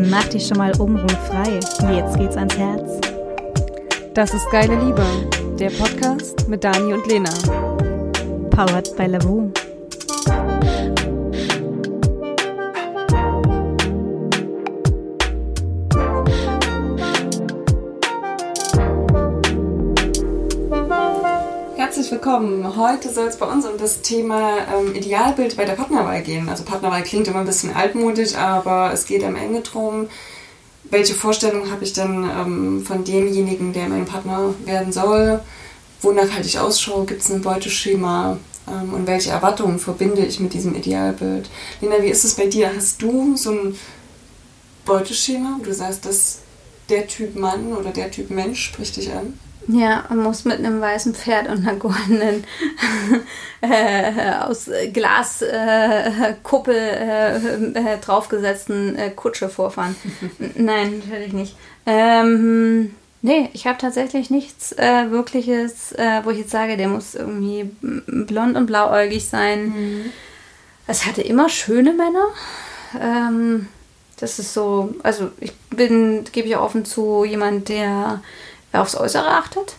Mach dich schon mal obenrum frei. Jetzt geht's ans Herz. Das ist Geile Liebe, der Podcast mit Dani und Lena. Powered by Lavu. Willkommen. Heute soll es bei uns um das Thema ähm, Idealbild bei der Partnerwahl gehen. Also Partnerwahl klingt immer ein bisschen altmodisch, aber es geht am Ende darum, welche Vorstellung habe ich denn ähm, von demjenigen, der mein Partner werden soll, wonach halte ich Ausschau, gibt es ein Beuteschema ähm, und welche Erwartungen verbinde ich mit diesem Idealbild. Lena, wie ist es bei dir? Hast du so ein Beuteschema, wo du sagst, dass der Typ Mann oder der Typ Mensch spricht dich an? Ja, man muss mit einem weißen Pferd und einer goldenen äh, aus Glaskuppel äh, äh, äh, draufgesetzten äh, Kutsche vorfahren. Nein, natürlich nicht. Ähm, nee, ich habe tatsächlich nichts äh, Wirkliches, wo ich jetzt sage, der muss irgendwie blond und blauäugig sein. Mhm. Es hatte immer schöne Männer. Ähm, das ist so, also ich bin, gebe ich auch offen zu, jemand, der aufs Äußere achtet.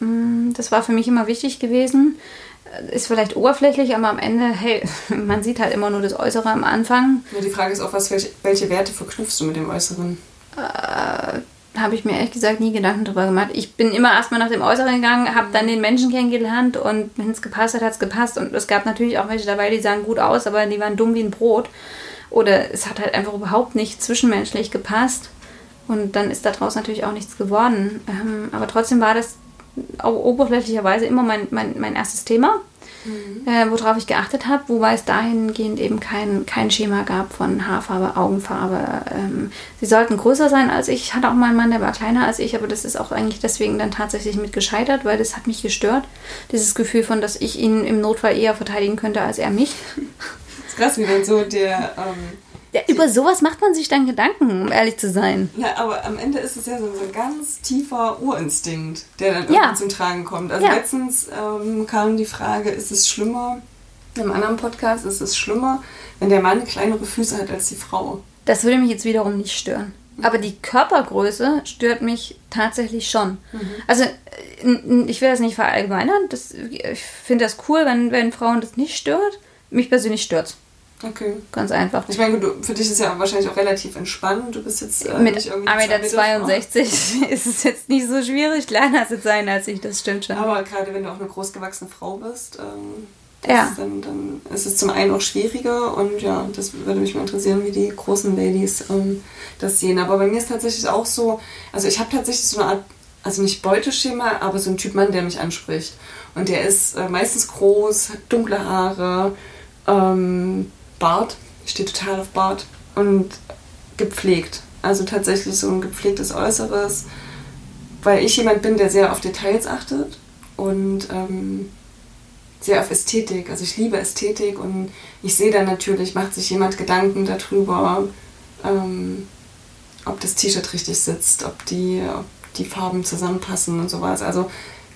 Mm, das war für mich immer wichtig gewesen. Äh, ist vielleicht oberflächlich, aber am Ende, hey, man sieht halt immer nur das Äußere am Anfang. Ja, die Frage ist auch, was, welche, welche Werte verknüpfst du mit dem Äußeren? Äh, habe ich mir ehrlich gesagt nie Gedanken drüber gemacht. Ich bin immer erstmal nach dem Äußeren gegangen, habe dann den Menschen kennengelernt und wenn es gepasst hat, hat es gepasst. Und es gab natürlich auch welche dabei, die sahen gut aus, aber die waren dumm wie ein Brot. Oder es hat halt einfach überhaupt nicht zwischenmenschlich gepasst. Und dann ist daraus natürlich auch nichts geworden. Ähm, aber trotzdem war das oberflächlicherweise immer mein, mein, mein erstes Thema, mhm. äh, worauf ich geachtet habe, wobei es dahingehend eben kein, kein Schema gab von Haarfarbe, Augenfarbe. Ähm, sie sollten größer sein als ich. Ich hatte auch mal einen Mann, der war kleiner als ich, aber das ist auch eigentlich deswegen dann tatsächlich mit gescheitert, weil das hat mich gestört. Dieses Gefühl von, dass ich ihn im Notfall eher verteidigen könnte als er mich. Das ist krass, wie dann so der. Ähm ja, über sowas macht man sich dann Gedanken, um ehrlich zu sein. Ja, aber am Ende ist es ja so, ein ganz tiefer Urinstinkt, der dann irgendwie ja. zum Tragen kommt. Also ja. letztens ähm, kam die Frage, ist es schlimmer, im anderen Podcast ist es schlimmer, wenn der Mann kleinere Füße hat als die Frau. Das würde mich jetzt wiederum nicht stören. Aber die Körpergröße stört mich tatsächlich schon. Mhm. Also ich will das nicht verallgemeinern. Das, ich finde das cool, wenn, wenn Frauen das nicht stört. Mich persönlich stört es. Okay. Ganz einfach. Ich meine, du, für dich ist es ja wahrscheinlich auch relativ entspannt. Du bist jetzt äh, mit 1,62 Meter ist es jetzt nicht so schwierig, kleiner zu sein als ich, das stimmt schon. Aber gerade wenn du auch eine großgewachsene Frau bist, ähm, ja. dann, dann ist es zum einen auch schwieriger und ja, das würde mich mal interessieren, wie die großen Ladies ähm, das sehen. Aber bei mir ist tatsächlich auch so, also ich habe tatsächlich so eine Art, also nicht Beuteschema, aber so ein Typ Mann, der mich anspricht. Und der ist äh, meistens groß, dunkle Haare, ähm, Bart. Ich stehe total auf Bart. Und gepflegt. Also tatsächlich so ein gepflegtes Äußeres. Weil ich jemand bin, der sehr auf Details achtet und ähm, sehr auf Ästhetik. Also ich liebe Ästhetik und ich sehe dann natürlich, macht sich jemand Gedanken darüber, ähm, ob das T-Shirt richtig sitzt, ob die, ob die Farben zusammenpassen und sowas. Also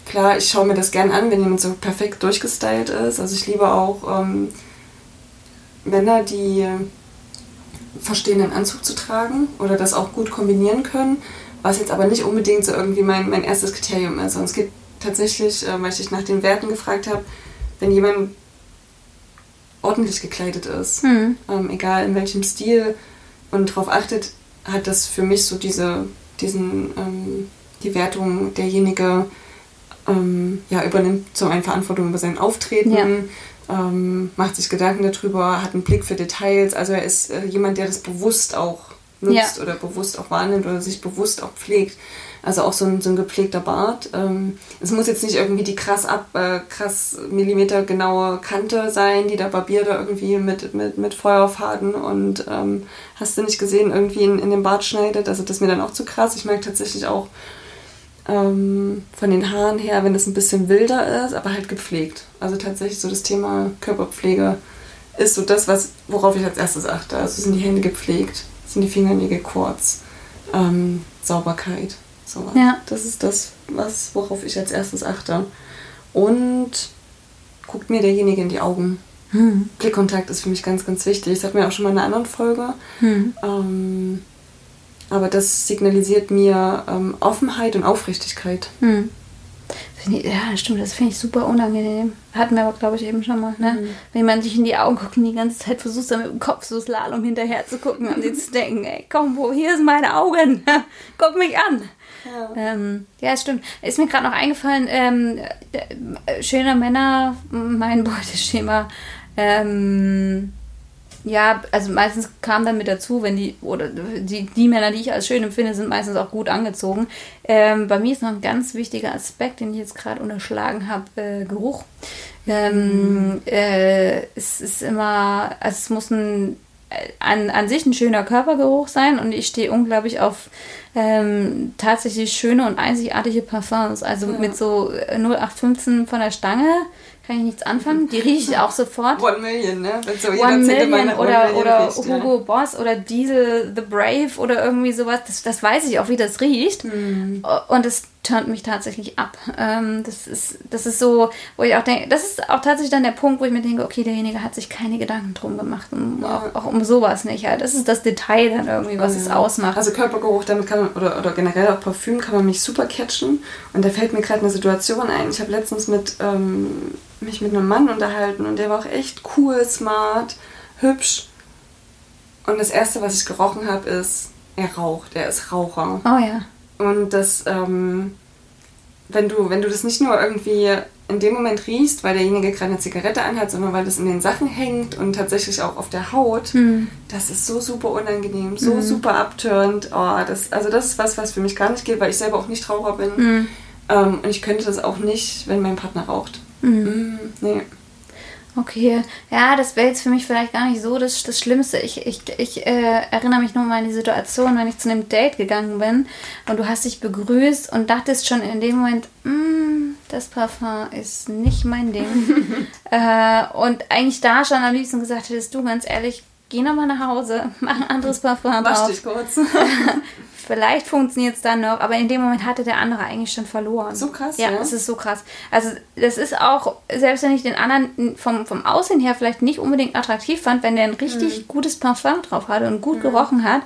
klar, ich schaue mir das gern an, wenn jemand so perfekt durchgestylt ist. Also ich liebe auch ähm, Männer, die verstehen, einen Anzug zu tragen oder das auch gut kombinieren können, was jetzt aber nicht unbedingt so irgendwie mein, mein erstes Kriterium ist. Und es gibt tatsächlich, äh, weil ich dich nach den Werten gefragt habe, wenn jemand ordentlich gekleidet ist, mhm. ähm, egal in welchem Stil und darauf achtet, hat das für mich so diese, diesen, ähm, die Wertung, derjenige ähm, ja, übernimmt zum einen Verantwortung über sein Auftreten, ja ähm, macht sich Gedanken darüber, hat einen Blick für Details. Also er ist äh, jemand, der das bewusst auch nutzt ja. oder bewusst auch wahrnimmt oder sich bewusst auch pflegt. Also auch so ein, so ein gepflegter Bart. Ähm, es muss jetzt nicht irgendwie die krass ab, äh, krass millimetergenaue Kante sein, die der Barbier da irgendwie mit, mit, mit Feuerfaden und ähm, hast du nicht gesehen, irgendwie in, in den Bart schneidet. Also das ist mir dann auch zu krass. Ich merke tatsächlich auch, ähm, von den Haaren her, wenn es ein bisschen wilder ist, aber halt gepflegt. Also tatsächlich so das Thema Körperpflege ist so das, was, worauf ich als erstes achte. Also sind die Hände gepflegt, sind die Fingernägel kurz, ähm, Sauberkeit. So. Ja. Das ist das, was, worauf ich als erstes achte. Und guckt mir derjenige in die Augen. Hm. Blickkontakt ist für mich ganz, ganz wichtig. Das hatten wir auch schon mal in einer anderen Folge. Hm. Ähm, aber das signalisiert mir ähm, Offenheit und Aufrichtigkeit. Hm. Ich, ja, stimmt, das finde ich super unangenehm. Hatten wir aber, glaube ich, eben schon mal. Ne? Mhm. Wenn man sich in die Augen guckt und die ganze Zeit versucht, mit dem Kopf so Slalom hinterher zu gucken und sich zu denken, ey, komm, wo, hier sind meine Augen, guck mich an. Ja, ähm, ja stimmt. Ist mir gerade noch eingefallen, ähm, äh, schöne Männer, mein Beuteschema, ähm, ja, also meistens kam dann mit dazu, wenn die, oder die, die Männer, die ich als schön empfinde, sind meistens auch gut angezogen. Ähm, bei mir ist noch ein ganz wichtiger Aspekt, den ich jetzt gerade unterschlagen habe, äh, Geruch. Ähm, mhm. äh, es ist immer, also es muss ein, an, an sich ein schöner Körpergeruch sein und ich stehe unglaublich auf ähm, tatsächlich schöne und einzigartige Parfums. Also ja. mit so 0815 von der Stange kann ich nichts anfangen. Die rieche ich auch sofort. One Million, ne? So One Million oder, One oder riecht, Hugo ja. Boss oder Diesel The Brave oder irgendwie sowas. Das, das weiß ich auch, wie das riecht. Mhm. Und es turnt mich tatsächlich ab. Ähm, das, ist, das ist so, wo ich auch denke, das ist auch tatsächlich dann der Punkt, wo ich mir denke, okay, derjenige hat sich keine Gedanken drum gemacht. Um, ja. auch, auch, um sowas nicht. Ja. Das ist das Detail dann irgendwie, was ja. es ausmacht. Also Körpergeruch, damit kann man, oder, oder generell auch Parfüm kann man mich super catchen. Und da fällt mir gerade eine Situation ein. Ich habe letztens mit, ähm, mich mit einem Mann unterhalten und der war auch echt cool, smart, hübsch. Und das Erste, was ich gerochen habe, ist, er raucht, er ist Raucher. Oh ja. Und das, ähm, wenn du, wenn du das nicht nur irgendwie in dem Moment riechst, weil derjenige gerade eine Zigarette anhat, sondern weil das in den Sachen hängt und tatsächlich auch auf der Haut, mhm. das ist so super unangenehm, so mhm. super abturnt. Oh, das, also das ist was, was für mich gar nicht geht, weil ich selber auch nicht Raucher bin. Mhm. Ähm, und ich könnte das auch nicht, wenn mein Partner raucht. Mhm. Nee. Okay, ja, das wäre jetzt für mich vielleicht gar nicht so das, das Schlimmste. Ich, ich, ich äh, erinnere mich nur mal an die Situation, wenn ich zu einem Date gegangen bin und du hast dich begrüßt und dachtest schon in dem Moment, mm, das Parfum ist nicht mein Ding. äh, und eigentlich da schon am liebsten gesagt hättest, du ganz ehrlich, geh nochmal nach Hause, mach ein anderes Parfum Wasch dich kurz. Vielleicht funktioniert es dann noch, aber in dem Moment hatte der andere eigentlich schon verloren. So krass, ja. Ja, es ist so krass. Also das ist auch, selbst wenn ich den anderen vom, vom Aussehen her vielleicht nicht unbedingt attraktiv fand, wenn der ein richtig mhm. gutes Parfum drauf hatte und gut mhm. gerochen hat,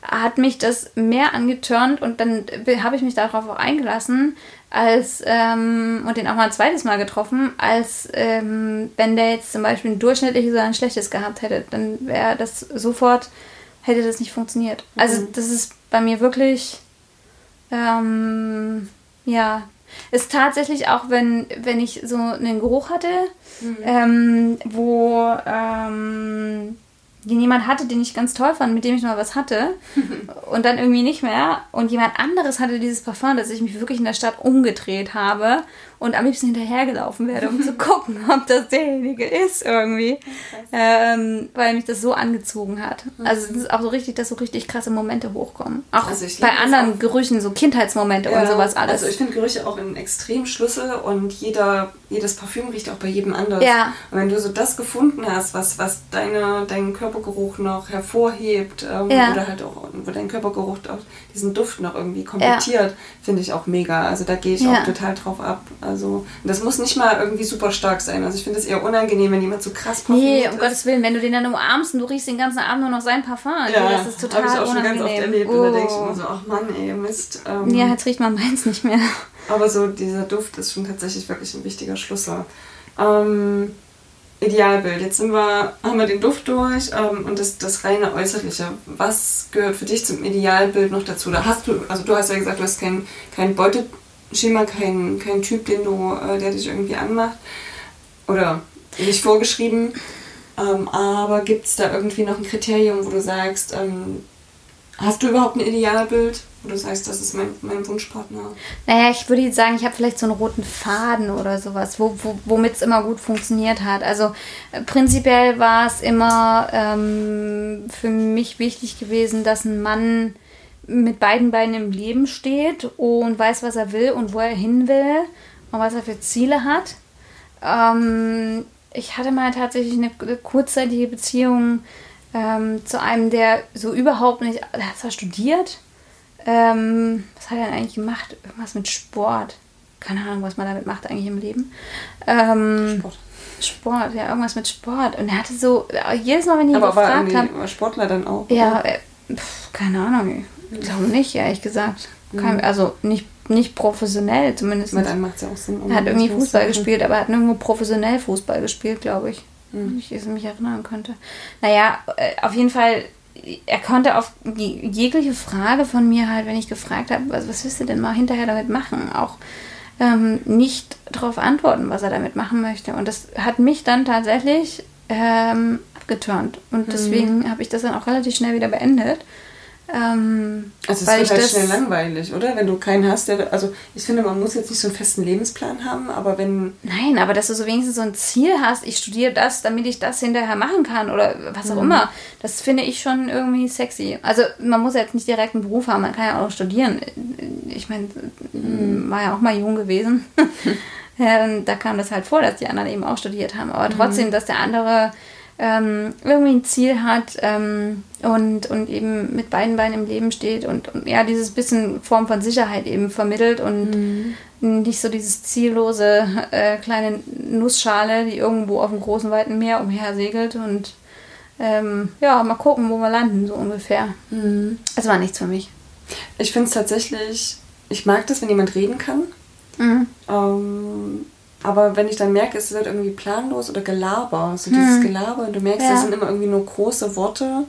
hat mich das mehr angetörnt und dann habe ich mich darauf auch eingelassen, als ähm, und den auch mal ein zweites Mal getroffen, als ähm, wenn der jetzt zum Beispiel ein durchschnittliches oder ein schlechtes gehabt hätte, dann wäre das sofort hätte das nicht funktioniert. Also mhm. das ist bei mir wirklich, ähm, ja, ist tatsächlich auch, wenn, wenn ich so einen Geruch hatte, mhm. ähm, wo ähm, jemand hatte, den ich ganz toll fand, mit dem ich mal was hatte und dann irgendwie nicht mehr und jemand anderes hatte dieses Parfum, dass ich mich wirklich in der Stadt umgedreht habe und am liebsten hinterhergelaufen werde, um zu gucken, ob das derjenige ist irgendwie, ähm, weil mich das so angezogen hat. Also es ist auch so richtig, dass so richtig krasse Momente hochkommen. Auch also bei anderen auch. Gerüchen, so Kindheitsmomente ja, und sowas alles. Also ich finde Gerüche auch ein extrem Schlüssel und jeder, jedes Parfüm riecht auch bei jedem anders. Ja. Und wenn du so das gefunden hast, was, was deine, deinen Körpergeruch noch hervorhebt ähm, ja. oder halt auch, wo dein Körpergeruch auch diesen Duft noch irgendwie komplettiert, finde ich auch mega. Also da gehe ich auch total drauf ab. Also das muss nicht mal irgendwie super stark sein. Also ich finde es eher unangenehm, wenn jemand so krass parfümiert Nee, um ist. Gottes Willen, wenn du den dann umarmst und du riechst den ganzen Abend nur noch sein Parfum. Ja, das ist total ich auch unangenehm. Schon ganz oft erlebt oh. und da denke ich immer so, ach Mann, ey, Mist. Ähm, ja, jetzt riecht man meins nicht mehr. Aber so dieser Duft ist schon tatsächlich wirklich ein wichtiger Schlüssel. Ähm, Idealbild. Jetzt sind wir, haben wir den Duft durch ähm, und das, das reine Äußerliche. Was gehört für dich zum Idealbild noch dazu? Da hast du, also du hast ja gesagt, du hast kein, kein Beute, Schema, kein, kein Typ, den du, äh, der dich irgendwie anmacht. Oder nicht vorgeschrieben. Ähm, aber gibt es da irgendwie noch ein Kriterium, wo du sagst, ähm, hast du überhaupt ein Idealbild? Wo du sagst, das ist mein, mein Wunschpartner? Naja, ich würde jetzt sagen, ich habe vielleicht so einen roten Faden oder sowas, wo, wo, womit es immer gut funktioniert hat. Also äh, prinzipiell war es immer ähm, für mich wichtig gewesen, dass ein Mann mit beiden Beinen im Leben steht und weiß, was er will und wo er hin will und was er für Ziele hat. Ähm, ich hatte mal tatsächlich eine, kurzzeitige Beziehung ähm, zu einem, der so überhaupt nicht, der hat zwar studiert, ähm, was hat er denn eigentlich gemacht? Irgendwas mit Sport. Keine Ahnung, was man damit macht eigentlich im Leben. Ähm, Sport. Sport, ja, irgendwas mit Sport. Und er hatte so, jedes Mal, wenn ich ihn gefragt habe. Aber Sportler dann auch? Ja, äh, pf, keine Ahnung Ich glaube nicht, ehrlich gesagt. Kein, also nicht, nicht professionell zumindest. Weil dann macht es ja auch Sinn. Um Er hat irgendwie Fußball gespielt, aber er hat nirgendwo professionell Fußball gespielt, glaube ich. Mhm. Wenn ich es mich erinnern könnte. Naja, äh, auf jeden Fall, er konnte auf jegliche Frage von mir halt, wenn ich gefragt habe, was, was willst du denn mal hinterher damit machen, auch ähm, nicht darauf antworten, was er damit machen möchte. Und das hat mich dann tatsächlich ähm, abgeturnt. Mhm. Und deswegen habe ich das dann auch relativ schnell wieder beendet. Ähm, Also es wird halt schnell langweilig, oder? Wenn du keinen hast, der... Also ich finde, man muss jetzt nicht so einen festen Lebensplan haben, aber wenn... Nein, aber dass du so wenigstens so ein Ziel hast, ich studiere das, damit ich das hinterher machen kann oder was auch immer, das finde ich schon irgendwie sexy. Also man muss ja jetzt nicht direkt einen Beruf haben, man kann ja auch studieren. Ich meine, war ja auch mal jung gewesen. Ähm, da kam das halt vor, dass die anderen eben auch studiert haben. Aber trotzdem, dass der andere ähm, irgendwie ein Ziel hat ähm, und, und eben mit beiden Beinen im Leben steht und, und ja, dieses bisschen Form von Sicherheit eben vermittelt und nicht so dieses ziellose äh, kleine Nussschale, die irgendwo auf dem großen, weiten Meer umher segelt und ähm, ja, mal gucken, wo wir landen, so ungefähr. Es war nichts für mich. Ich finde es tatsächlich... Ich mag das, wenn jemand reden kann. Mhm. Aber wenn ich dann merke, es wird irgendwie planlos oder Gelaber, so dieses Gelaber, und du merkst, Ja. das sind immer irgendwie nur große Worte,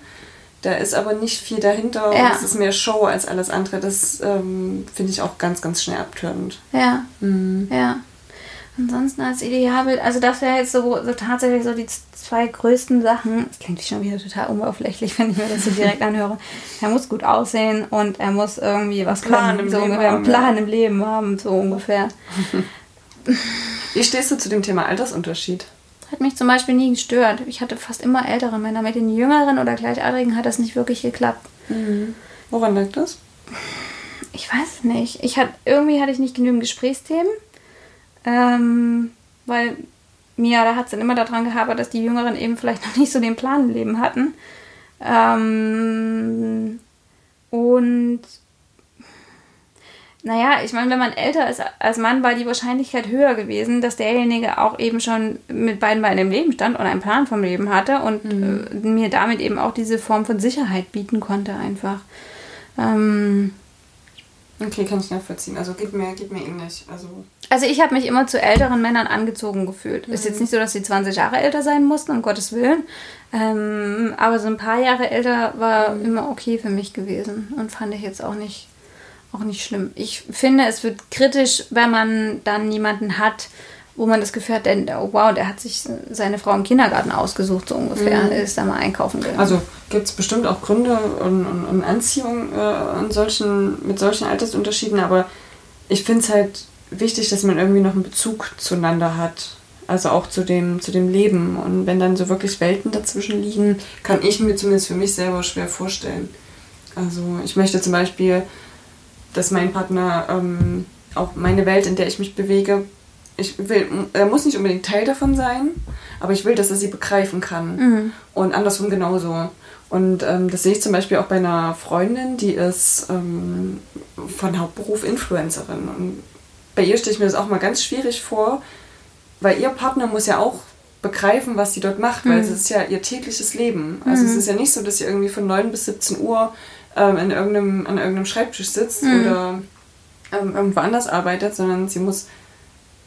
da ist aber nicht viel dahinter Ja. und es ist mehr Show als alles andere. Das ähm, finde ich auch ganz, ganz schnell abtörend. Ja, Mhm. ja. Ansonsten als Idealbild, also das wäre jetzt so, so tatsächlich so die zwei größten Sachen. Das klingt schon wieder total oberflächlich, wenn ich mir das so direkt anhöre. Er muss gut aussehen und er muss irgendwie was Plan können, im so Leben ungefähr, einen haben, Plan ja. im Leben haben, so ungefähr. Wie stehst du zu dem Thema Altersunterschied? Hat mich zum Beispiel nie gestört. Ich hatte fast immer ältere Männer. Mit den jüngeren oder Gleichaltrigen hat das nicht wirklich geklappt. Woran lag das? Ich weiß nicht. Ich hat, irgendwie hatte ich nicht genügend Gesprächsthemen. Ähm, weil mir, da hat es dann immer daran gehabert, dass die Jüngeren eben vielleicht noch nicht so den Plan im Leben hatten. Ähm, und naja, ich meine, wenn man älter ist als Mann, war die Wahrscheinlichkeit höher gewesen, dass derjenige auch eben schon mit beiden Beinen im Leben stand und einen Plan vom Leben hatte und äh, mir damit eben auch diese Form von Sicherheit bieten konnte einfach. Ähm, Okay, kann ich nachvollziehen. Also geht mir, geht mir ähnlich. Also Also ich habe mich immer zu älteren Männern angezogen gefühlt. Ist jetzt nicht so, dass sie 20 Jahre älter sein mussten, um Gottes Willen. Ähm, aber so ein paar Jahre älter war immer okay für mich gewesen und fand ich jetzt auch nicht, auch nicht schlimm. Ich finde, es wird kritisch, wenn man dann jemanden hat, wo man das Gefühl hat, denn, oh wow, der hat sich seine Frau im Kindergarten ausgesucht, so ungefähr. Ist da mal einkaufen gegangen. Also gibt es bestimmt auch Gründe und, und, und Anziehung äh, an solchen, mit solchen Altersunterschieden, aber ich finde es halt wichtig, dass man irgendwie noch einen Bezug zueinander hat. Also auch zu dem, zu dem Leben. Und wenn dann so wirklich Welten dazwischen liegen, kann ich mir zumindest für mich selber schwer vorstellen. Also ich möchte zum Beispiel, dass mein Partner ähm, auch meine Welt, in der ich mich bewege, ich will, er muss nicht unbedingt Teil davon sein, aber ich will, dass er sie begreifen kann. Und andersrum genauso. Und ähm, das sehe ich zum Beispiel auch bei einer Freundin, die ist ähm, von Hauptberuf Influencerin. Und bei ihr stelle ich mir das auch mal ganz schwierig vor, weil ihr Partner muss ja auch begreifen, was sie dort macht, weil es ist ja ihr tägliches Leben. Also es ist ja nicht so, dass sie irgendwie von 9 bis 17 Uhr ähm, in irgendeinem, an irgendeinem Schreibtisch sitzt oder ähm, irgendwo anders arbeitet, sondern sie muss,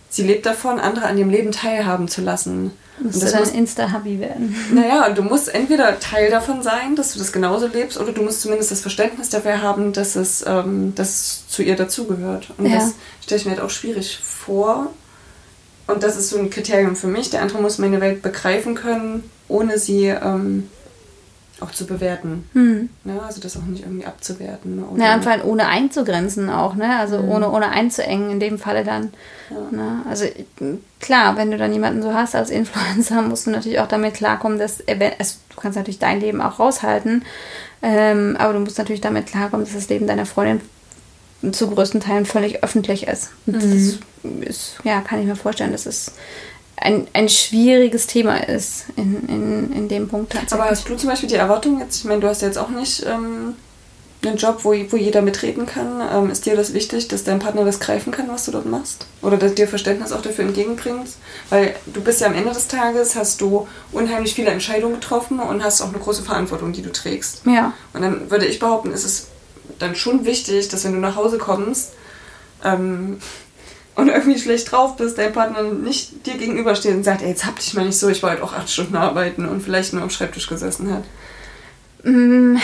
sie lebt davon, andere an ihrem Leben teilhaben zu lassen. Musst Und du das dann muss, Insta-Hubby werden. naja, du musst entweder Teil davon sein, dass du das genauso lebst, oder du musst zumindest das Verständnis dafür haben, dass es, ähm, dass es zu ihr dazugehört. Und Ja. das stelle ich mir halt auch schwierig vor. Und das ist so ein Kriterium für mich. Der andere muss meine Welt begreifen können, ohne sie ähm, auch zu bewerten. Hm. Ne? Also das auch nicht irgendwie abzuwerten. ne? Oder Ja, und vor allem ohne einzugrenzen auch, ne? Also ohne, ohne einzuengen in dem Falle dann. Ne? Also klar, wenn du dann jemanden so hast als Influencer, musst du natürlich auch damit klarkommen, dass es, du kannst natürlich dein Leben auch raushalten, ähm, aber du musst natürlich damit klarkommen, dass das Leben deiner Freundin zu größten Teilen völlig öffentlich ist. Und Das ist, ja, kann ich mir vorstellen, dass es ein, ein schwieriges Thema ist in, in, in dem Punkt tatsächlich. Aber hast du zum Beispiel die Erwartung jetzt, ich meine, du hast ja jetzt auch nicht ähm, einen Job, wo, wo jeder mitreden kann. Ähm, ist dir das wichtig, dass dein Partner das greifen kann, was du dort machst? Oder dass dir Verständnis auch dafür entgegenbringst? Weil du bist ja am Ende des Tages, hast du unheimlich viele Entscheidungen getroffen und hast auch eine große Verantwortung, die du trägst. ja. Und dann würde ich behaupten, ist es dann schon wichtig, dass wenn du nach Hause kommst ähm, und irgendwie schlecht drauf bist, dein Partner nicht dir gegenübersteht und sagt, ey, jetzt hab dich mal nicht so, ich wollte auch acht Stunden arbeiten und vielleicht nur am Schreibtisch gesessen hat. Mm,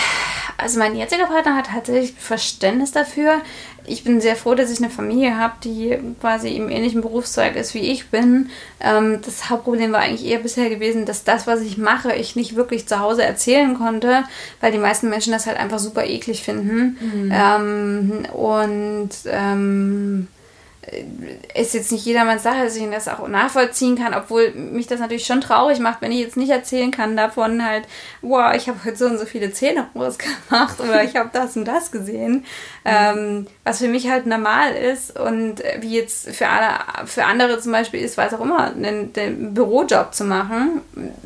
also mein jetziger Partner hat tatsächlich Verständnis dafür. Ich bin sehr froh, dass ich eine Familie habe, die quasi im ähnlichen Berufszweig ist wie ich bin. Ähm, das Hauptproblem war eigentlich eher bisher gewesen, dass das, was ich mache, ich nicht wirklich zu Hause erzählen konnte, weil die meisten Menschen das halt einfach super eklig finden. Mhm. Ähm, und ähm, ist jetzt nicht jedermanns Sache, dass ich das auch nachvollziehen kann, obwohl mich das natürlich schon traurig macht, wenn ich jetzt nicht erzählen kann davon halt, wow, ich habe heute so und so viele Zähne gemacht oder ich habe das und das gesehen, mhm. ähm, was für mich halt normal ist und wie jetzt für, alle, für andere zum Beispiel ist, weiß auch immer, einen, einen Bürojob zu machen.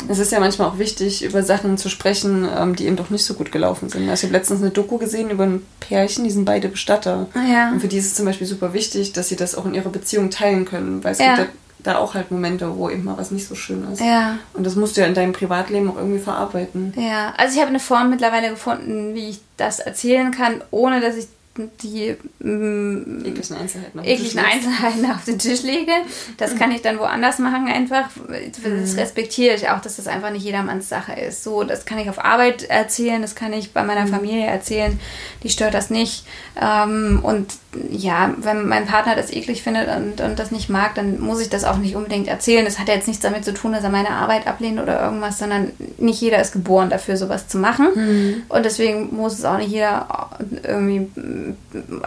Es ist ja manchmal auch wichtig, über Sachen zu sprechen, ähm, die eben doch nicht so gut gelaufen sind. Also ich habe letztens eine Doku gesehen über ein Pärchen, die sind beide Bestatter. Ah, ja. Und für die ist es zum Beispiel super wichtig, dass sie das auch in ihrer Beziehung teilen können, weil es ja. gibt da, da, auch halt Momente, wo eben mal was nicht so schön ist. Ja. Und das musst du ja in deinem Privatleben auch irgendwie verarbeiten. Ja, also ich habe eine Form mittlerweile gefunden, wie ich das erzählen kann, ohne dass ich die mm, ekligen Einzelheiten, auf, ekligen Einzelheiten auf den Tisch lege. Das kann ich dann woanders machen einfach. Das mhm. respektiere ich auch, dass das einfach nicht jedermanns Sache ist. So, das kann ich auf Arbeit erzählen, das kann ich bei meiner mhm. Familie erzählen. Die stört das nicht. Ähm, und ja, wenn mein Partner das eklig findet und, und das nicht mag, dann muss ich das auch nicht unbedingt erzählen. Das hat ja jetzt nichts damit zu tun, dass er meine Arbeit ablehnt oder irgendwas, sondern nicht jeder ist geboren dafür, sowas zu machen. Mhm. Und deswegen muss es auch nicht jeder irgendwie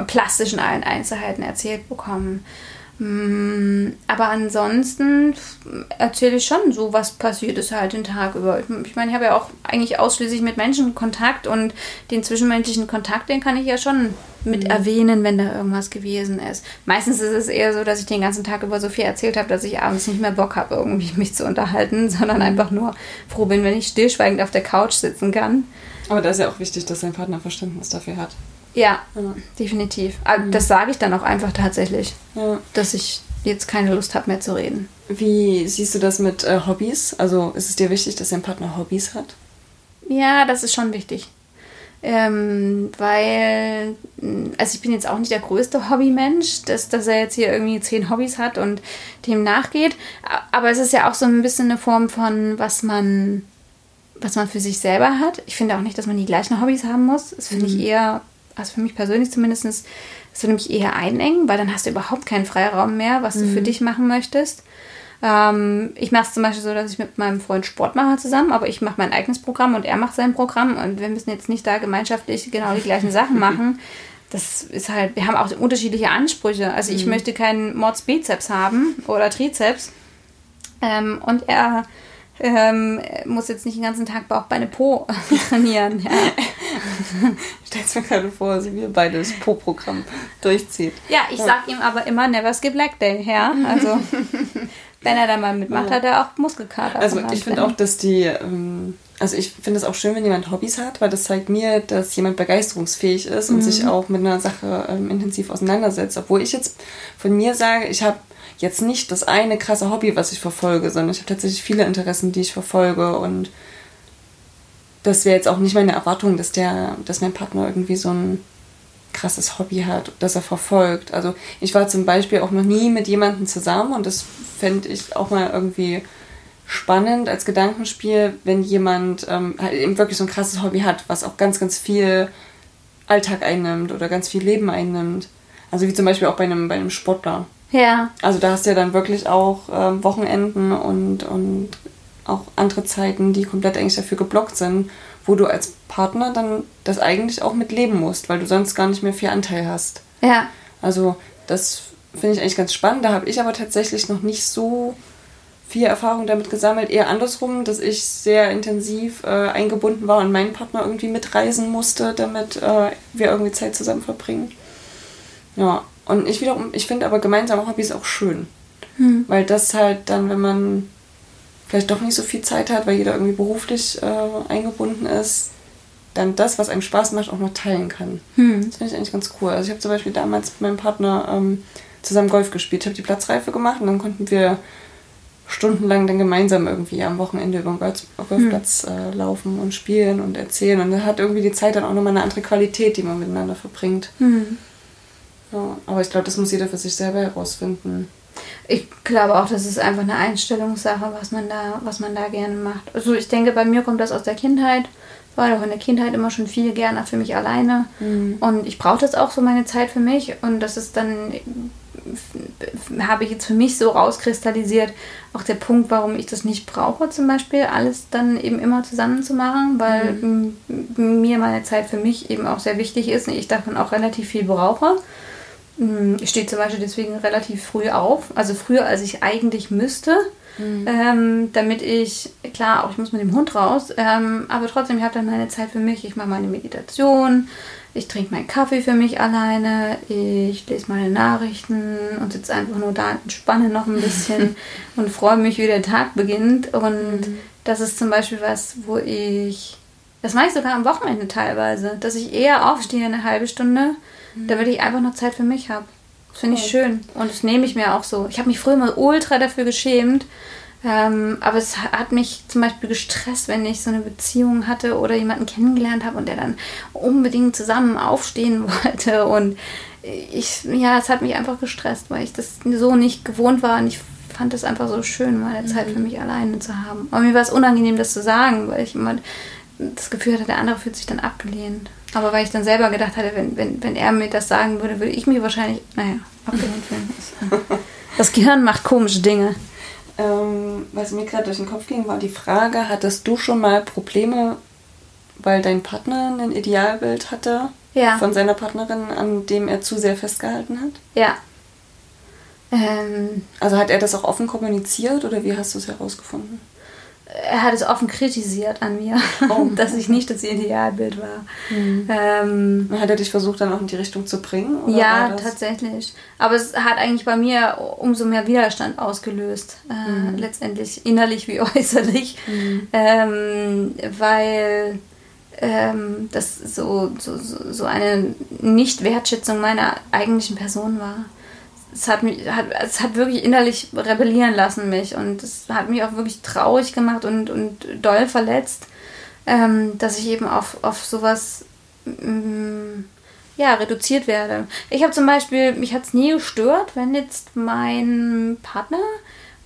plastisch in allen Einzelheiten erzählt bekommen. Mm, aber ansonsten erzähle ich schon so, was passiert ist halt den Tag über. Ich meine, ich habe ja auch eigentlich ausschließlich mit Menschen Kontakt und den zwischenmenschlichen Kontakt, den kann ich ja schon mit mhm. erwähnen, wenn da irgendwas gewesen ist. Meistens ist es eher so, dass ich den ganzen Tag über so viel erzählt habe, dass ich abends nicht mehr Bock habe, irgendwie mich zu unterhalten, sondern einfach nur froh bin, wenn ich stillschweigend auf der Couch sitzen kann. Aber da ist ja auch wichtig, dass dein Partner Verständnis dafür hat. Ja, ja. definitiv. Aber mhm. das sage ich dann auch einfach tatsächlich, ja. dass ich jetzt keine Lust habe mehr zu reden. Wie siehst du das mit äh, Hobbys? Also ist es dir wichtig, dass dein Partner Hobbys hat? Ja, das ist schon wichtig. Ähm, weil, also ich bin jetzt auch nicht der größte Hobbymensch, dass, dass er jetzt hier irgendwie zehn Hobbys hat und dem nachgeht. Aber es ist ja auch so ein bisschen eine Form von, was man, was man für sich selber hat. Ich finde auch nicht, dass man die gleichen Hobbys haben muss. Das finde mhm. ich eher also für mich persönlich zumindest, das würde mich eher einengen, weil dann hast du überhaupt keinen Freiraum mehr, was du für mhm. dich machen möchtest. Ähm, ich mache es zum Beispiel so, dass ich mit meinem Freund Sport mache zusammen, aber ich mache mein eigenes Programm und er macht sein Programm und wir müssen jetzt nicht da gemeinschaftlich genau die gleichen Sachen machen. Das ist halt, wir haben auch unterschiedliche Ansprüche. Also ich mhm. möchte keinen Mordsbizeps haben oder Trizeps. Ähm, und er ähm, muss jetzt nicht den ganzen Tag Bauch, Beine, Po trainieren. Ja. Stellst mir gerade vor, wie wir beide das Po-Programm durchzieht. Ja, ich ja. sag ihm aber immer, never skip leg day, ja. Also, wenn er da mal mitmacht, ja. hat er auch Muskelkater. Also, ich finde auch, dass die, ähm, also ich finde es auch schön, wenn jemand Hobbys hat, weil das zeigt mir, dass jemand begeisterungsfähig ist und mhm. sich auch mit einer Sache ähm, intensiv auseinandersetzt. Obwohl ich jetzt von mir sage, ich habe jetzt nicht das eine krasse Hobby, was ich verfolge, sondern ich habe tatsächlich viele Interessen, die ich verfolge und das wäre jetzt auch nicht meine Erwartung, dass der, dass mein Partner irgendwie so ein krasses Hobby hat, das er verfolgt. Also ich war zum Beispiel auch noch nie mit jemandem zusammen und das fände ich auch mal irgendwie spannend als Gedankenspiel, wenn jemand ähm, halt eben wirklich so ein krasses Hobby hat, was auch ganz, ganz viel Alltag einnimmt oder ganz viel Leben einnimmt. Also wie zum Beispiel auch bei einem, bei einem Sportler. Ja. Also da hast du ja dann wirklich auch ähm, Wochenenden und, und auch andere Zeiten, die komplett eigentlich dafür geblockt sind, wo du als Partner dann das eigentlich auch mitleben musst, weil du sonst gar nicht mehr viel Anteil hast. Ja. Also das finde ich eigentlich ganz spannend. Da habe ich aber tatsächlich noch nicht so viel Erfahrung damit gesammelt. Eher andersrum, dass ich sehr intensiv äh, eingebunden war und meinen Partner irgendwie mitreisen musste, damit äh, wir irgendwie Zeit zusammen verbringen. Ja, und ich wiederum, ich finde aber gemeinsame Hobbys auch schön. Hm. Weil das halt dann, wenn man vielleicht doch nicht so viel Zeit hat, weil jeder irgendwie beruflich äh, eingebunden ist, dann das, was einem Spaß macht, auch noch teilen kann. Hm. Das finde ich eigentlich ganz cool. Also ich habe zum Beispiel damals mit meinem Partner ähm, zusammen Golf gespielt. Ich habe die Platzreife gemacht und dann konnten wir stundenlang dann gemeinsam irgendwie am Wochenende über den Golfplatz hm. äh, laufen und spielen und erzählen. Und da hat irgendwie die Zeit dann auch nochmal eine andere Qualität, die man miteinander verbringt. Hm. Ja, aber ich glaube, das muss jeder für sich selber herausfinden. Ich glaube auch, das ist einfach eine Einstellungssache, was man da, was man da gerne macht. Also ich denke, bei mir kommt das aus der Kindheit. Ich war auch in der Kindheit immer schon viel gerne für mich alleine. Mhm. Und ich brauche das auch so meine Zeit für mich. Und das ist dann, habe ich jetzt für mich so rauskristallisiert, auch der Punkt, warum ich das nicht brauche, zum Beispiel, alles dann eben immer zusammen zu machen, weil mhm. mir meine Zeit für mich eben auch sehr wichtig ist und ich davon auch relativ viel brauche. Hm, ich stehe zum Beispiel deswegen relativ früh auf, also früher als ich eigentlich müsste, mhm. ähm, damit ich, klar, auch ich muss mit dem Hund raus, ähm, aber trotzdem, ich habe dann meine Zeit für mich. Ich mache meine Meditation, ich trinke meinen Kaffee für mich alleine, ich lese meine Nachrichten und sitze einfach nur da, entspanne noch ein bisschen und freue mich, wie der Tag beginnt. Und mhm. das ist zum Beispiel was, wo ich, das mache ich sogar am Wochenende teilweise, dass ich eher aufstehe eine halbe Stunde damit ich einfach noch Zeit für mich habe. Das finde ich schön und das nehme ich mir auch so. Ich habe mich früher mal ultra dafür geschämt, ähm, aber es hat mich zum Beispiel gestresst, wenn ich so eine Beziehung hatte oder jemanden kennengelernt habe und der dann unbedingt zusammen aufstehen wollte. Und ich, ja, es hat mich einfach gestresst, weil ich das so nicht gewohnt war und ich fand es einfach so schön, meine mhm. Zeit für mich alleine zu haben. Aber mir war es unangenehm, das zu sagen, weil ich immer das Gefühl hatte, der andere fühlt sich dann abgelehnt. Aber weil ich dann selber gedacht hatte, wenn, wenn, wenn er mir das sagen würde, würde ich mich wahrscheinlich, naja, abgelehnt fühlen. Das Gehirn macht komische Dinge. Ähm, was mir gerade durch den Kopf ging, war die Frage, hattest du schon mal Probleme, weil dein Partner ein Idealbild hatte ja. von seiner Partnerin, an dem er zu sehr festgehalten hat? Ja. Ähm, also hat er das auch offen kommuniziert oder wie hast du es herausgefunden? Er hat es offen kritisiert an mir, oh. dass ich nicht das Idealbild war. Mhm. Ähm, hat er dich versucht, dann auch in die Richtung zu bringen? ja, tatsächlich. Aber es hat eigentlich bei mir umso mehr Widerstand ausgelöst, äh, mhm. letztendlich innerlich wie äußerlich, mhm. ähm, weil ähm, das so, so, so eine Nicht-Wertschätzung meiner eigentlichen Person war es hat mich, hat, es hat wirklich innerlich rebellieren lassen mich und es hat mich auch wirklich traurig gemacht und, und doll verletzt, ähm, dass ich eben auf, auf sowas ähm, ja, reduziert werde. Ich habe zum Beispiel, mich hat es nie gestört, wenn jetzt mein Partner,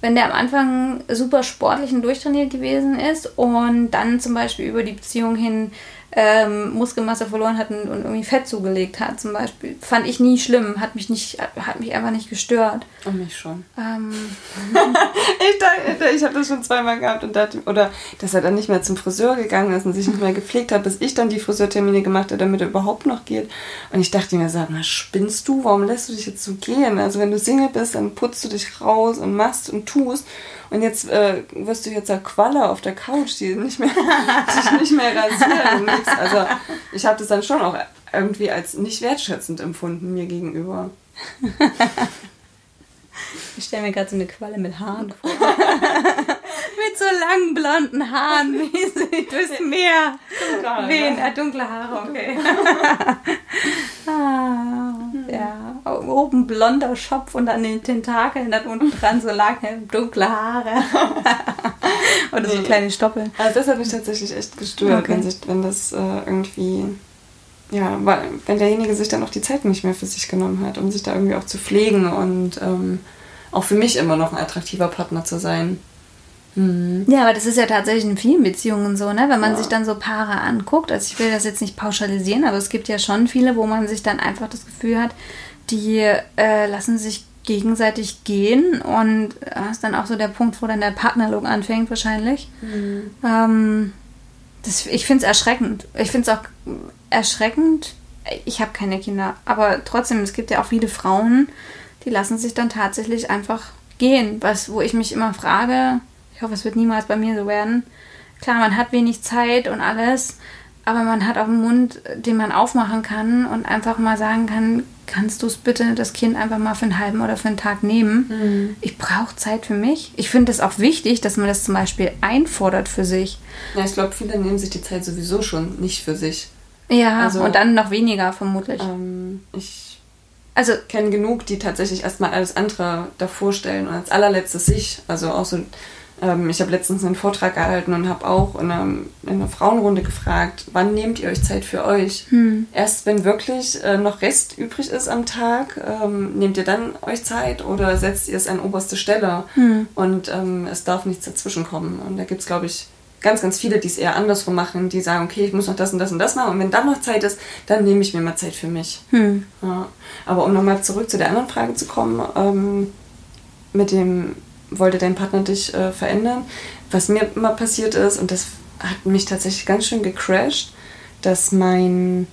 wenn der am Anfang super sportlich und durchtrainiert gewesen ist und dann zum Beispiel über die Beziehung hin ähm, Muskelmasse verloren hat und, und, irgendwie Fett zugelegt hat, zum Beispiel. Fand ich nie schlimm, hat mich nicht, hat mich einfach nicht gestört. Und mich schon. Ähm. ich dachte, ich habe das schon zweimal gehabt und dachte, oder dass er dann nicht mehr zum Friseur gegangen ist und sich nicht mehr gepflegt hat, bis ich dann die Friseurtermine gemacht habe, damit er überhaupt noch geht. Und ich dachte mir, sag mal, spinnst du? Warum lässt du dich jetzt so gehen? Also wenn du Single bist, dann putzt du dich raus und machst und tust. Und jetzt äh, wirst du jetzt eine Qualle auf der Couch, die nicht mehr, sich nicht mehr nichts. Also ich habe das dann schon auch irgendwie als nicht wertschätzend empfunden mir gegenüber. Ich stelle mir gerade so eine Qualle mit Haaren vor. mit so langen blonden Haaren, wie sie durchs Meer wehen. Ja, dunkle Haare, okay. ah, ja. Oben blonder Schopf und an den Tentakeln dann unten dran so lange dunkle Haare. Oder nee. so kleine Stoppeln. Also das hat mich tatsächlich echt gestört, okay. wenn, sich, wenn das äh, irgendwie ja, weil, wenn derjenige sich dann auch die Zeit nicht mehr für sich genommen hat, um sich da irgendwie auch zu pflegen und ähm, auch für mich immer noch ein attraktiver Partner zu sein. Mhm. Ja, aber das ist ja tatsächlich in vielen Beziehungen so, ne? Wenn man ja. sich dann so Paare anguckt, also ich will das jetzt nicht pauschalisieren, aber es gibt ja schon viele, wo man sich dann einfach das Gefühl hat, die äh, lassen sich gegenseitig gehen und das ist dann auch so der Punkt, wo dann der Partnerlook anfängt wahrscheinlich. Mhm. Ähm, das, ich finde es erschreckend. Ich finde es auch erschreckend. Ich habe keine Kinder, aber trotzdem, es gibt ja auch viele Frauen, die lassen sich dann tatsächlich einfach gehen. Was, wo ich mich immer frage, ich hoffe, es wird niemals bei mir so werden. Klar, man hat wenig Zeit und alles, aber man hat auch einen Mund, den man aufmachen kann und einfach mal sagen kann, kannst du es bitte das Kind einfach mal für einen halben oder für einen Tag nehmen? Mhm. Ich brauche Zeit für mich. Ich finde es auch wichtig, dass man das zum Beispiel einfordert für sich. Ja, ich glaube, viele nehmen sich die Zeit sowieso schon nicht für sich. Ja, also, und dann noch weniger vermutlich. Ähm, ich also kenne genug, die tatsächlich erstmal alles andere davor stellen und als allerletztes sich. Also auch so, ähm, ich habe letztens einen Vortrag gehalten und habe auch in einer, in einer, Frauenrunde gefragt, wann nehmt ihr euch Zeit für euch? Hm. Erst wenn wirklich äh, noch Rest übrig ist am Tag, ähm, nehmt ihr dann euch Zeit oder setzt ihr es an oberste Stelle? Hm. Und ähm, es darf nichts dazwischen kommen. Und da gibt es, glaube ich, ganz, ganz viele, die es eher andersrum machen, die sagen, okay, ich muss noch das und das und das machen und wenn dann noch Zeit ist, dann nehme ich mir mal Zeit für mich. Hm. Ja. Aber um nochmal zurück zu der anderen Frage zu kommen, ähm, mit dem, wollte dein Partner dich äh, verändern? Was mir immer passiert ist, und das hat mich tatsächlich ganz schön gecrashed, dass mein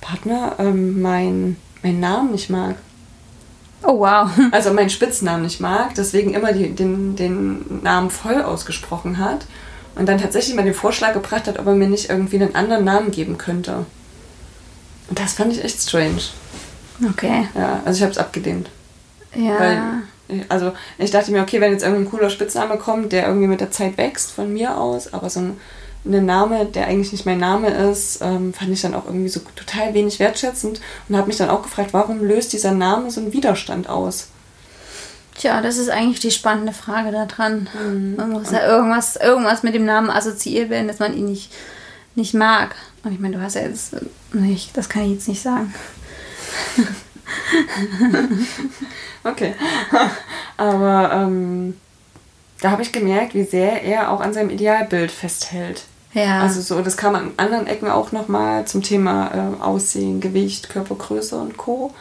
Partner ähm, mein, meinen Namen nicht mag. Oh wow. Also meinen Spitznamen nicht mag, deswegen immer die, den, den Namen voll ausgesprochen hat und dann tatsächlich mal den Vorschlag gebracht hat, ob er mir nicht irgendwie einen anderen Namen geben könnte. Und das fand ich echt strange. Okay. Ja, also ich habe es abgelehnt. Ja. Weil, also ich dachte mir, okay, wenn jetzt irgendwie ein cooler Spitzname kommt, der irgendwie mit der Zeit wächst von mir aus, aber so ein, ein Name, der eigentlich nicht mein Name ist, ähm, fand ich dann auch irgendwie so total wenig wertschätzend und habe mich dann auch gefragt, warum löst dieser Name so einen Widerstand aus? Tja, das ist eigentlich die spannende Frage daran. Mhm. Man muss ja irgendwas, irgendwas mit dem Namen assoziiert werden, dass man ihn nicht, nicht mag. Und ich meine, du hast ja jetzt nicht, das kann ich jetzt nicht sagen. okay. Aber ähm, da habe ich gemerkt, wie sehr er auch an seinem Idealbild festhält. Ja. Also so, das kam an anderen Ecken auch nochmal zum Thema äh, Aussehen, Gewicht, Körpergröße und Co.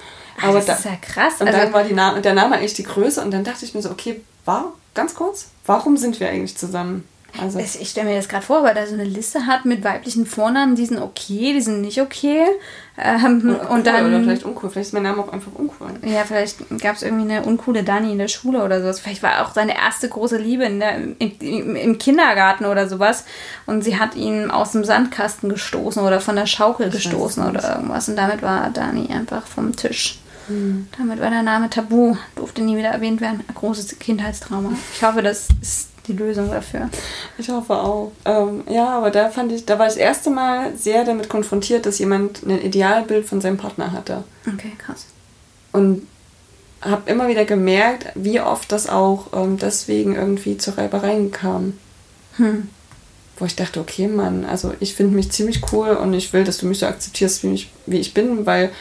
Aber das da, ist ja krass. Und also, dann war die Na der Name eigentlich die Größe und dann dachte ich mir so, okay, war ganz kurz, warum sind wir eigentlich zusammen? Also ich stelle mir das gerade vor, weil er so eine Liste hat mit weiblichen Vornamen, die sind okay, die sind nicht okay. Ähm, oder und dann. Oder vielleicht uncool, vielleicht ist mein Name auch einfach uncool. Ja, vielleicht gab es irgendwie eine uncoole Dani in der Schule oder sowas. Vielleicht war auch seine erste große Liebe in der, im, im, Kindergarten oder sowas. Und sie hat ihn aus dem Sandkasten gestoßen oder von der Schaukel ich gestoßen oder irgendwas. Und damit war Dani einfach vom Tisch. Mhm. Damit war der Name tabu, durfte nie wieder erwähnt werden. Ein großes Kindheitstrauma. Ich hoffe, das ist die Lösung dafür. Ich hoffe auch. Ähm, ja, aber da fand ich, da war ich das erste Mal sehr damit konfrontiert, dass jemand ein Idealbild von seinem Partner hatte. Okay, krass. Und habe immer wieder gemerkt, wie oft das auch ähm, deswegen irgendwie zu Reibereien kam. Hm. Wo ich dachte, okay, Mann, also ich finde mich ziemlich cool und ich will, dass du mich so akzeptierst, wie ich, wie ich bin, weil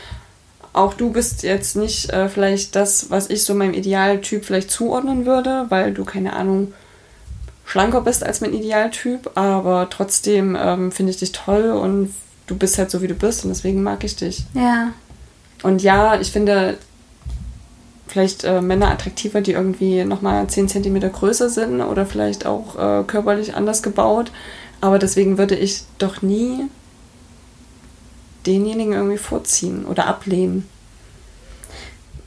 auch du bist jetzt nicht äh, vielleicht das, was ich so meinem Idealtyp vielleicht zuordnen würde, weil du, keine Ahnung, schlanker bist als mein Idealtyp, aber trotzdem ähm, finde ich dich toll und du bist halt so, wie du bist und deswegen mag ich dich. Ja. Und ja, ich finde vielleicht äh, Männer attraktiver, die irgendwie nochmal 10 cm größer sind oder vielleicht auch äh, körperlich anders gebaut, aber deswegen würde ich doch nie denjenigen irgendwie vorziehen oder ablehnen.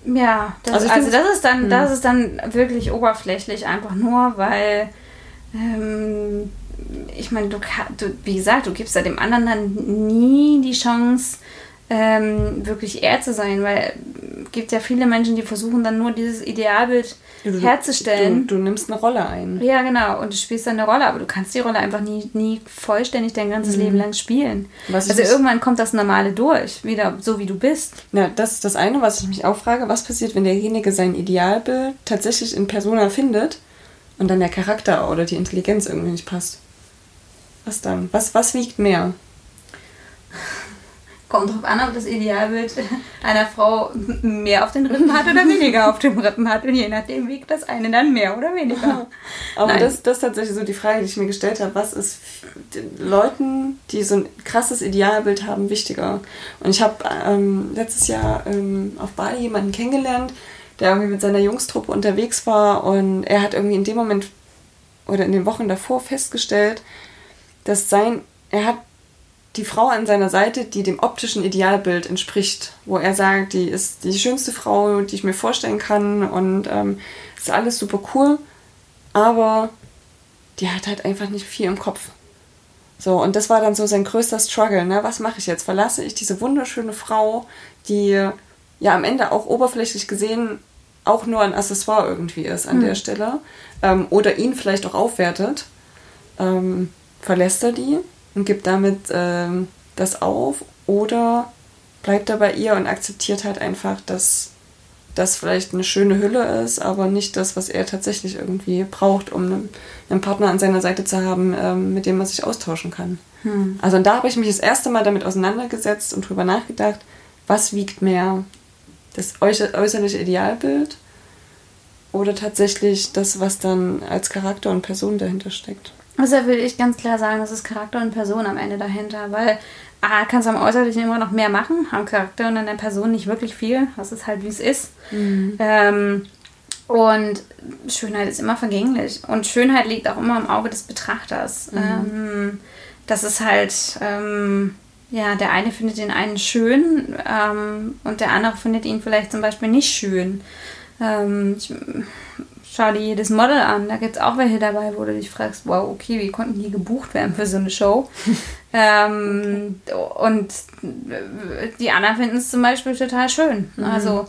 Ja, das, also, also das ist dann, hm. das ist dann wirklich oberflächlich einfach nur, weil ähm, ich meine, du, du, wie gesagt, du gibst ja dem anderen dann nie die Chance, ähm, wirklich er zu sein, weil es gibt ja viele Menschen, die versuchen dann nur dieses Idealbild du, herzustellen. Du, du, nimmst eine Rolle ein. Ja, genau. Und du spielst dann eine Rolle, aber du kannst die Rolle einfach nie, nie vollständig dein ganzes mhm. Leben lang spielen. Was also irgendwann kommt das Normale durch, wieder so wie du bist. Ja, das ist das eine, was ich mich auch frage. Was passiert, wenn derjenige sein Idealbild tatsächlich in Persona findet und dann der Charakter oder die Intelligenz irgendwie nicht passt? Was dann? Was, was wiegt mehr? Kommt drauf an, ob das Idealbild einer Frau mehr auf den Rippen hat oder weniger auf den Rippen hat. Und je nachdem wiegt das eine dann mehr oder weniger. Aber das, das ist tatsächlich so die Frage, die ich mir gestellt habe. Was ist den Leuten, die so ein krasses Idealbild haben, wichtiger? Und ich habe ähm, letztes Jahr ähm, auf Bali jemanden kennengelernt, der irgendwie mit seiner Jungstruppe unterwegs war und er hat irgendwie in dem Moment oder in den Wochen davor festgestellt, dass sein, er hat die Frau an seiner Seite, die dem optischen Idealbild entspricht, wo er sagt, die ist die schönste Frau, die ich mir vorstellen kann und ähm, ist alles super cool, aber die hat halt einfach nicht viel im Kopf. So, und das war dann so sein größter Struggle, ne? Was mache ich jetzt? Verlasse ich diese wunderschöne Frau, die ja am Ende auch oberflächlich gesehen auch nur ein Accessoire irgendwie ist an mhm. der Stelle ähm, oder ihn vielleicht auch aufwertet, ähm, verlässt er die und gibt damit ähm, das auf oder bleibt er bei ihr und akzeptiert halt einfach, dass das vielleicht eine schöne Hülle ist, aber nicht das, was er tatsächlich irgendwie braucht, um einen, einen Partner an seiner Seite zu haben, ähm, mit dem man sich austauschen kann. Hm. Also da habe ich mich das erste Mal damit auseinandergesetzt und drüber nachgedacht, was wiegt mehr? Das äußerliche Idealbild oder tatsächlich das, was dann als Charakter und Person dahinter steckt? Also würde ich ganz klar sagen, das ist Charakter und Person am Ende dahinter, weil ah, kannst du am Äußerlichen immer noch mehr machen, am Charakter und an der Person nicht wirklich viel. Das ist halt, wie es ist. Mhm. Ähm, und Schönheit ist immer vergänglich. Und Schönheit liegt auch immer im Auge des Betrachters. Mhm. Ähm, das ist halt, ähm, ja, der eine findet den einen schön ähm, und der andere findet ihn vielleicht zum Beispiel nicht schön. Ähm, ich, schau dir jedes Model an. Da gibt es auch welche dabei, wo du dich fragst, wow, okay, wie konnten die gebucht werden für so eine Show? ähm, und die anderen finden es zum Beispiel total schön. Mhm. Also,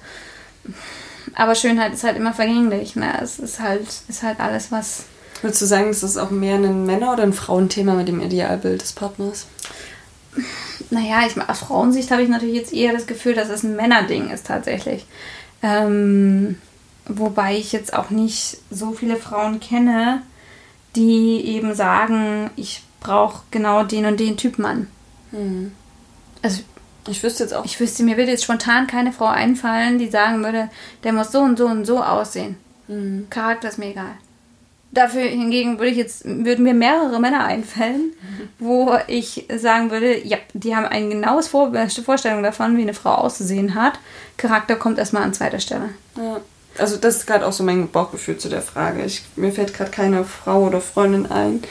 aber Schönheit ist halt immer vergänglich. Ne? Es ist halt, ist halt alles, was. Würdest du sagen, ist das auch mehr ein Männer- oder ein Frauenthema mit dem Idealbild des Partners? Naja, ich, aus Frauensicht habe ich natürlich jetzt eher das Gefühl, dass es ein Männerding ist tatsächlich. Ähm, Wobei ich jetzt auch nicht so viele Frauen kenne, die eben sagen, ich brauche genau den und den Typ Mann. Mhm. Also ich wüsste jetzt auch. Ich wüsste, mir würde jetzt spontan keine Frau einfallen, die sagen würde, der muss so und so und so aussehen. Mhm. Charakter ist mir egal. Dafür hingegen würde ich jetzt, würden mir mehrere Männer einfallen, mhm. wo ich sagen würde, ja, die haben ein genaues Vor Vorstellung davon, wie eine Frau auszusehen hat. Charakter kommt erstmal an zweiter Stelle. Ja also das ist gerade auch so mein Bauchgefühl zu der Frage. Ich, mir fällt gerade keine Frau oder Freundin ein,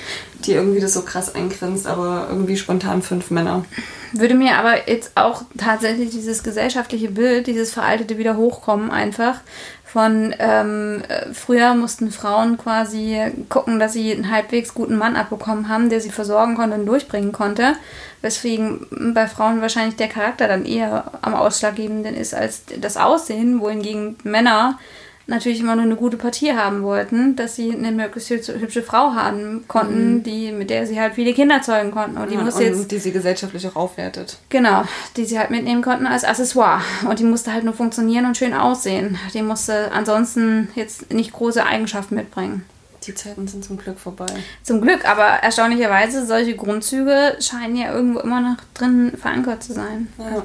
die irgendwie das so krass eingrenzt, aber irgendwie spontan fünf Männer. Würde mir aber jetzt auch tatsächlich dieses gesellschaftliche Bild, dieses Veraltete wieder hochkommen einfach. Von ähm, früher mussten Frauen quasi gucken, dass sie einen halbwegs guten Mann abbekommen haben, der sie versorgen konnte und durchbringen konnte. Weswegen bei Frauen wahrscheinlich der Charakter dann eher am ausschlaggebenden ist als das Aussehen, wohingegen Männer natürlich immer nur eine gute Partie haben wollten, dass sie eine möglichst hübsche Frau haben konnten, mhm. die, mit der sie halt viele Kinder zeugen konnten. Und die, ja, musste und jetzt, die sie gesellschaftlich auch aufwertet. Genau, die sie halt mitnehmen konnten als Accessoire. Und die musste halt nur funktionieren und schön aussehen. Die musste ansonsten jetzt nicht große Eigenschaften mitbringen. Die Zeiten sind zum Glück vorbei. Zum Glück, aber erstaunlicherweise, solche Grundzüge scheinen ja irgendwo immer noch drin verankert zu sein. Ja.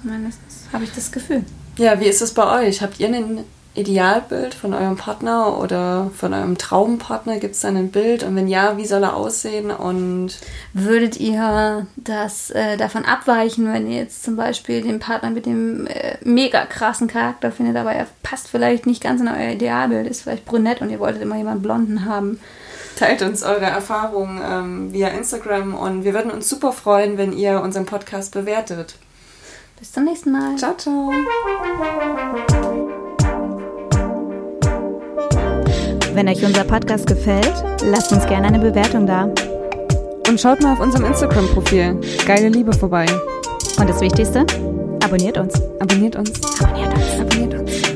Zumindest habe ich das Gefühl. Ja, wie ist es bei euch? Habt ihr einen Idealbild von eurem Partner oder von eurem Traumpartner? Gibt es da ein Bild? Und wenn ja, wie soll er aussehen? Und würdet ihr das äh, davon abweichen, wenn ihr jetzt zum Beispiel den Partner mit dem äh, mega krassen Charakter findet, aber er passt vielleicht nicht ganz in euer Idealbild, ist vielleicht brünett und ihr wolltet immer jemanden blonden haben? Teilt uns eure Erfahrungen ähm, via Instagram und wir würden uns super freuen, wenn ihr unseren Podcast bewertet. Bis zum nächsten Mal. Ciao, ciao. Wenn euch unser Podcast gefällt, lasst uns gerne eine Bewertung da. Und schaut mal auf unserem Instagram-Profil Geile Liebe vorbei. Und das Wichtigste, abonniert uns. Abonniert uns. Abonniert uns. Abonniert uns.